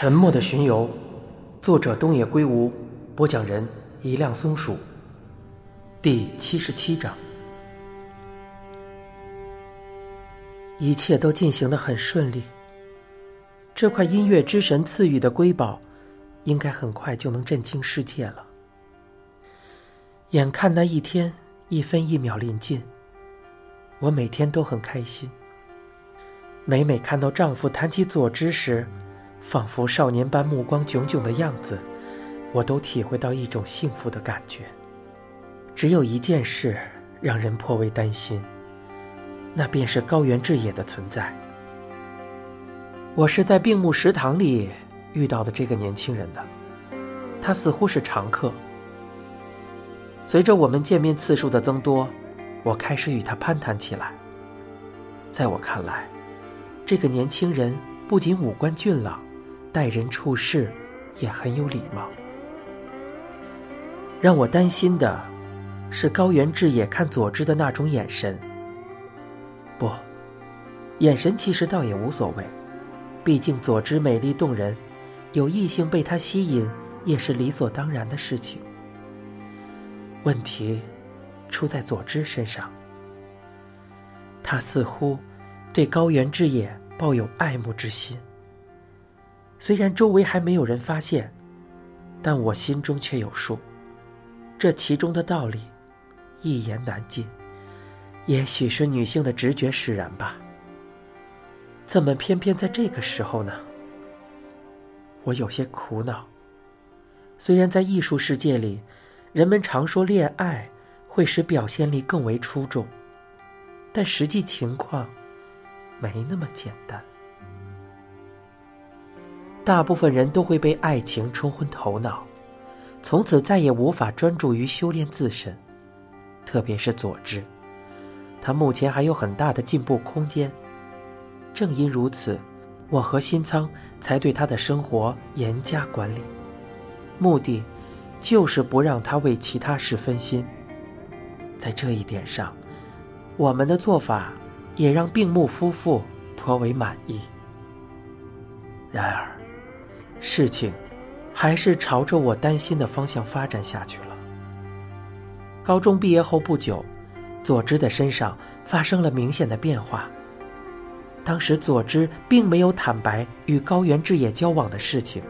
沉默的巡游，作者东野圭吾，播讲人一辆松鼠。第七十七章，一切都进行的很顺利。这块音乐之神赐予的瑰宝，应该很快就能震惊世界了。眼看那一天一分一秒临近，我每天都很开心。每每看到丈夫弹起左之时，仿佛少年般目光炯炯的样子，我都体会到一种幸福的感觉。只有一件事让人颇为担心，那便是高原志野的存在。我是在病木食堂里遇到的这个年轻人的，他似乎是常客。随着我们见面次数的增多，我开始与他攀谈起来。在我看来，这个年轻人不仅五官俊朗。待人处事也很有礼貌。让我担心的是高原志野看佐之的那种眼神。不，眼神其实倒也无所谓，毕竟佐之美丽动人，有异性被她吸引也是理所当然的事情。问题出在佐之身上，他似乎对高原志野抱有爱慕之心。虽然周围还没有人发现，但我心中却有数。这其中的道理，一言难尽。也许是女性的直觉使然吧。怎么偏偏在这个时候呢？我有些苦恼。虽然在艺术世界里，人们常说恋爱会使表现力更为出众，但实际情况没那么简单。大部分人都会被爱情冲昏头脑，从此再也无法专注于修炼自身。特别是佐治，他目前还有很大的进步空间。正因如此，我和新仓才对他的生活严加管理，目的就是不让他为其他事分心。在这一点上，我们的做法也让病木夫妇颇为满意。然而，事情还是朝着我担心的方向发展下去了。高中毕业后不久，佐之的身上发生了明显的变化。当时佐之并没有坦白与高原志也交往的事情，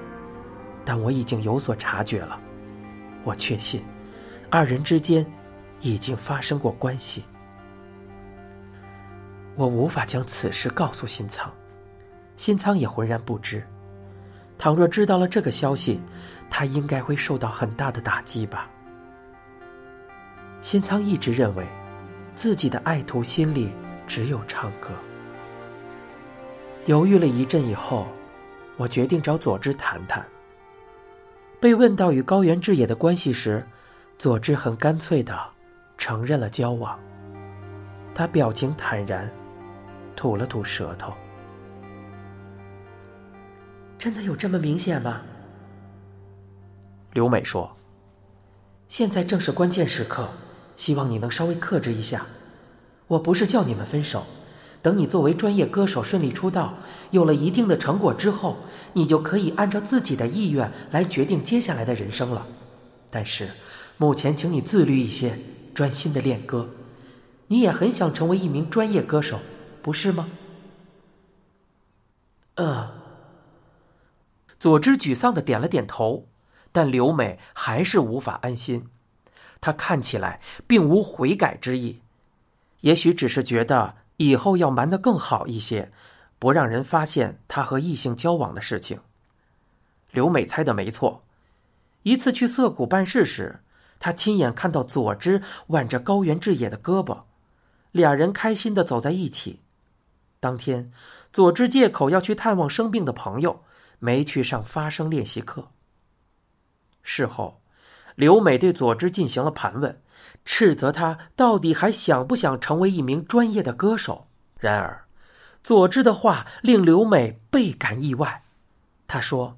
但我已经有所察觉了。我确信，二人之间已经发生过关系。我无法将此事告诉新仓，新仓也浑然不知。倘若知道了这个消息，他应该会受到很大的打击吧。新仓一直认为，自己的爱徒心里只有唱歌。犹豫了一阵以后，我决定找佐之谈谈。被问到与高原志野的关系时，佐之很干脆的承认了交往。他表情坦然，吐了吐舌头。真的有这么明显吗？刘美说：“现在正是关键时刻，希望你能稍微克制一下。我不是叫你们分手，等你作为专业歌手顺利出道，有了一定的成果之后，你就可以按照自己的意愿来决定接下来的人生了。但是，目前请你自律一些，专心的练歌。你也很想成为一名专业歌手，不是吗？”嗯。佐之沮丧的点了点头，但刘美还是无法安心。她看起来并无悔改之意，也许只是觉得以后要瞒得更好一些，不让人发现她和异性交往的事情。刘美猜的没错，一次去涩谷办事时，她亲眼看到佐之挽着高原志也的胳膊，俩人开心的走在一起。当天，佐之借口要去探望生病的朋友。没去上发声练习课。事后，刘美对佐之进行了盘问，斥责他到底还想不想成为一名专业的歌手。然而，佐之的话令刘美倍感意外。他说：“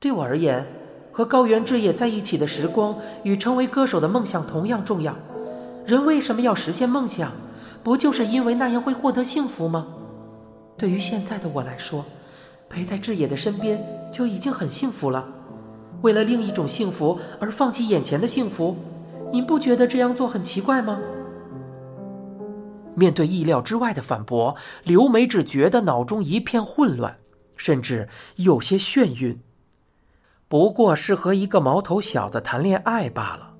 对我而言，和高原志野在一起的时光与成为歌手的梦想同样重要。人为什么要实现梦想？不就是因为那样会获得幸福吗？对于现在的我来说。”陪在志野的身边就已经很幸福了。为了另一种幸福而放弃眼前的幸福，您不觉得这样做很奇怪吗？面对意料之外的反驳，刘美只觉得脑中一片混乱，甚至有些眩晕。不过是和一个毛头小子谈恋爱罢了，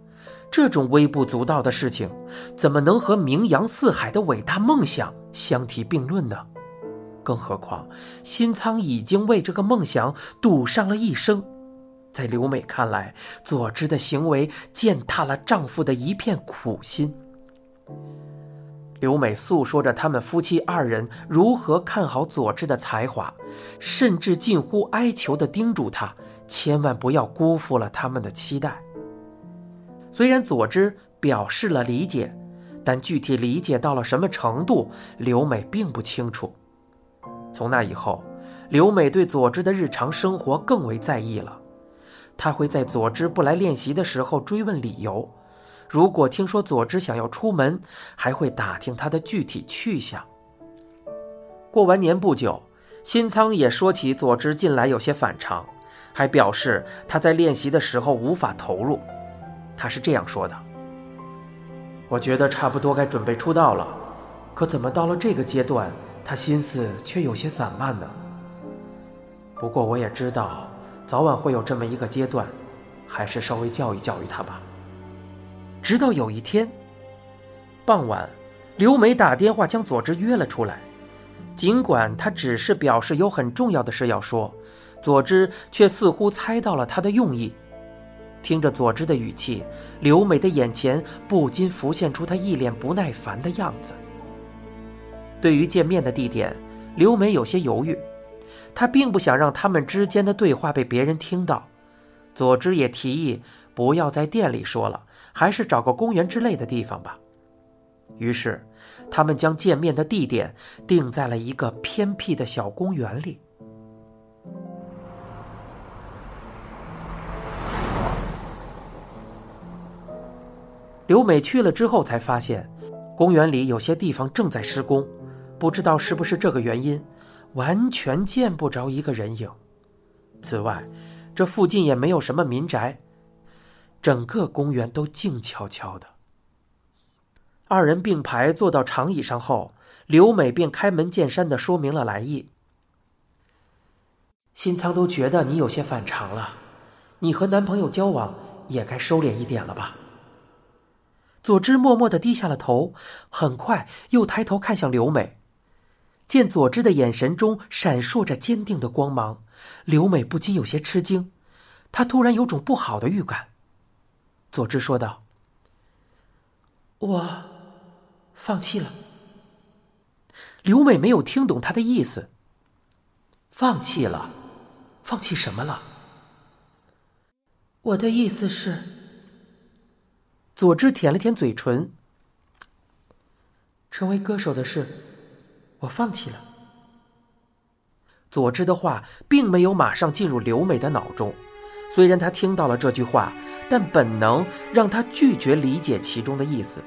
这种微不足道的事情，怎么能和名扬四海的伟大梦想相提并论呢？更何况，新仓已经为这个梦想赌上了一生。在刘美看来，佐之的行为践踏了丈夫的一片苦心。刘美诉说着他们夫妻二人如何看好佐之的才华，甚至近乎哀求地叮嘱他千万不要辜负了他们的期待。虽然佐之表示了理解，但具体理解到了什么程度，刘美并不清楚。从那以后，刘美对佐之的日常生活更为在意了。她会在佐之不来练习的时候追问理由。如果听说佐之想要出门，还会打听他的具体去向。过完年不久，新仓也说起佐之近来有些反常，还表示他在练习的时候无法投入。他是这样说的：“我觉得差不多该准备出道了，可怎么到了这个阶段，他心思却有些散漫呢？不过我也知道，早晚会有这么一个阶段，还是稍微教育教育他吧。”直到有一天傍晚，刘美打电话将佐之约了出来。尽管她只是表示有很重要的事要说，佐之却似乎猜到了她的用意。听着佐之的语气，刘美的眼前不禁浮现出她一脸不耐烦的样子。对于见面的地点，刘美有些犹豫。她并不想让他们之间的对话被别人听到。佐之也提议不要在店里说了。还是找个公园之类的地方吧。于是，他们将见面的地点定在了一个偏僻的小公园里。刘美去了之后，才发现公园里有些地方正在施工，不知道是不是这个原因，完全见不着一个人影。此外，这附近也没有什么民宅。整个公园都静悄悄的。二人并排坐到长椅上后，刘美便开门见山的说明了来意。新仓都觉得你有些反常了，你和男朋友交往也该收敛一点了吧？佐之默默的低下了头，很快又抬头看向刘美，见佐之的眼神中闪烁着坚定的光芒，刘美不禁有些吃惊，她突然有种不好的预感。佐治说道：“我放弃了。”刘美没有听懂他的意思。放弃了？放弃什么了？我的意思是，佐治舔了舔嘴唇。成为歌手的事，我放弃了。佐治的话并没有马上进入刘美的脑中。虽然他听到了这句话，但本能让他拒绝理解其中的意思。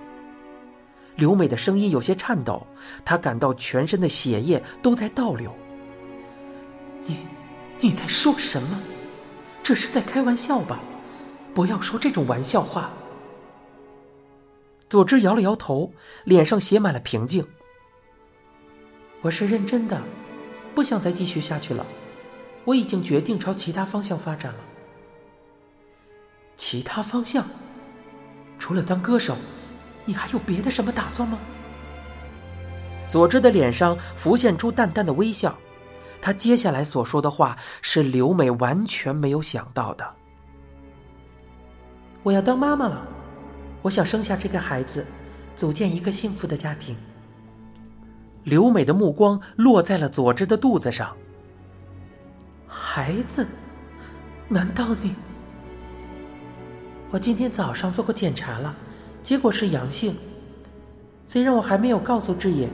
刘美的声音有些颤抖，她感到全身的血液都在倒流。你，你在说什么？这是在开玩笑吧？不要说这种玩笑话。佐治摇了摇头，脸上写满了平静。我是认真的，不想再继续下去了。我已经决定朝其他方向发展了。其他方向，除了当歌手，你还有别的什么打算吗？佐治的脸上浮现出淡淡的微笑，他接下来所说的话是刘美完全没有想到的。我要当妈妈了，我想生下这个孩子，组建一个幸福的家庭。刘美的目光落在了佐治的肚子上。孩子？难道你？我今天早上做过检查了，结果是阳性。虽然我还没有告诉志野，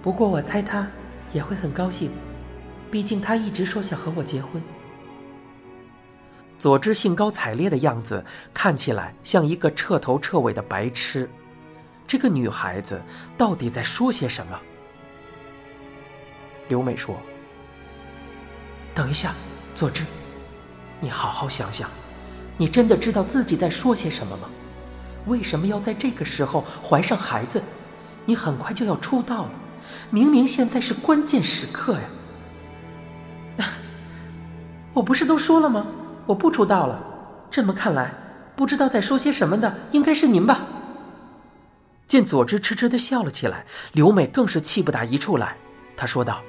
不过我猜他也会很高兴，毕竟他一直说想和我结婚。佐之兴高采烈的样子看起来像一个彻头彻尾的白痴。这个女孩子到底在说些什么？刘美说：“等一下，佐治，你好好想想，你真的知道自己在说些什么吗？为什么要在这个时候怀上孩子？你很快就要出道了，明明现在是关键时刻呀！我不是都说了吗？我不出道了。这么看来，不知道在说些什么的应该是您吧？见佐治痴痴的笑了起来，刘美更是气不打一处来。她说道：“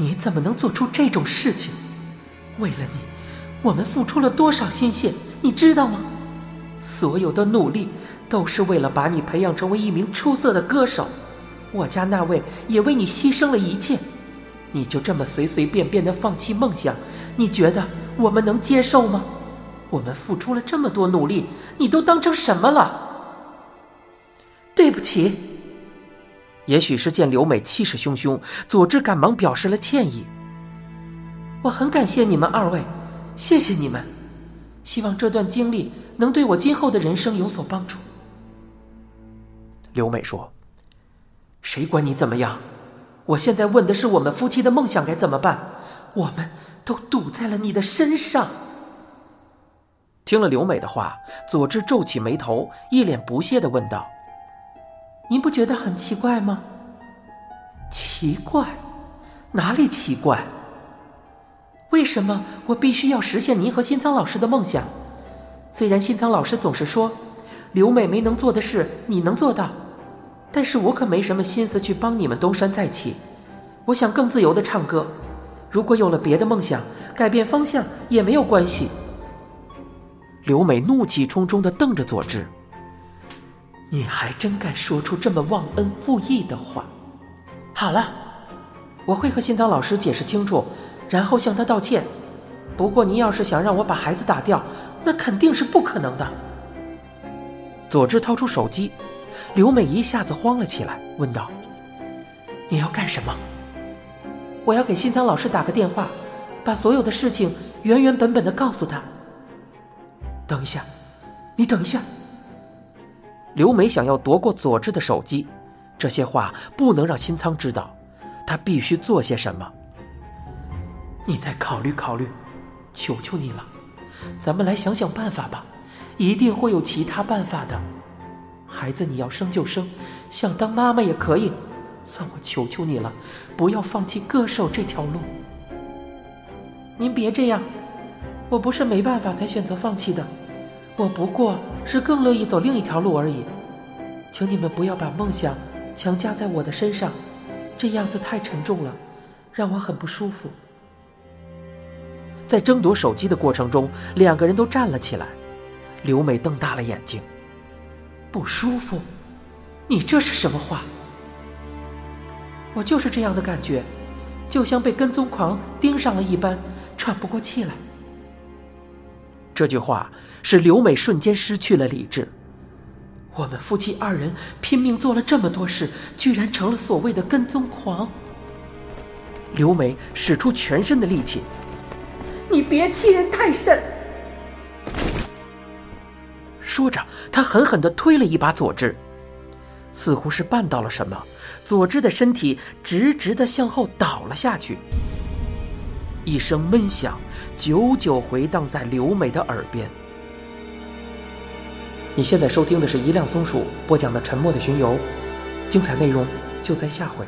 你怎么能做出这种事情？为了你，我们付出了多少心血，你知道吗？所有的努力都是为了把你培养成为一名出色的歌手。我家那位也为你牺牲了一切，你就这么随随便便的放弃梦想？你觉得我们能接受吗？”我们付出了这么多努力，你都当成什么了？对不起。也许是见刘美气势汹汹，佐治赶忙表示了歉意。我很感谢你们二位，谢谢你们。希望这段经历能对我今后的人生有所帮助。刘美说：“谁管你怎么样？我现在问的是我们夫妻的梦想该怎么办？我们都赌在了你的身上。”听了刘美的话，佐治皱起眉头，一脸不屑的问道：“您不觉得很奇怪吗？”“奇怪？哪里奇怪？为什么我必须要实现您和新仓老师的梦想？虽然新仓老师总是说，刘美没能做的事你能做到，但是我可没什么心思去帮你们东山再起。我想更自由的唱歌。如果有了别的梦想，改变方向也没有关系。”刘美怒气冲冲的瞪着佐治：“你还真敢说出这么忘恩负义的话！好了，我会和新仓老师解释清楚，然后向他道歉。不过，您要是想让我把孩子打掉，那肯定是不可能的。”佐治掏出手机，刘美一下子慌了起来，问道：“你要干什么？”“我要给新仓老师打个电话，把所有的事情原原本本的告诉他。”等一下，你等一下。刘梅想要夺过佐治的手机，这些话不能让新仓知道，他必须做些什么。你再考虑考虑，求求你了，咱们来想想办法吧，一定会有其他办法的。孩子你要生就生，想当妈妈也可以，算我求求你了，不要放弃歌手这条路。您别这样。我不是没办法才选择放弃的，我不过是更乐意走另一条路而已。请你们不要把梦想强加在我的身上，这样子太沉重了，让我很不舒服。在争夺手机的过程中，两个人都站了起来。刘美瞪大了眼睛：“不舒服？你这是什么话？我就是这样的感觉，就像被跟踪狂盯上了一般，喘不过气来。”这句话使刘美瞬间失去了理智。我们夫妻二人拼命做了这么多事，居然成了所谓的跟踪狂。刘美使出全身的力气，你别欺人太甚！说着，他狠狠的推了一把佐治，似乎是绊到了什么，佐治的身体直直的向后倒了下去。一声闷响，久久回荡在刘美的耳边。你现在收听的是一辆松鼠播讲的《沉默的巡游》，精彩内容就在下回。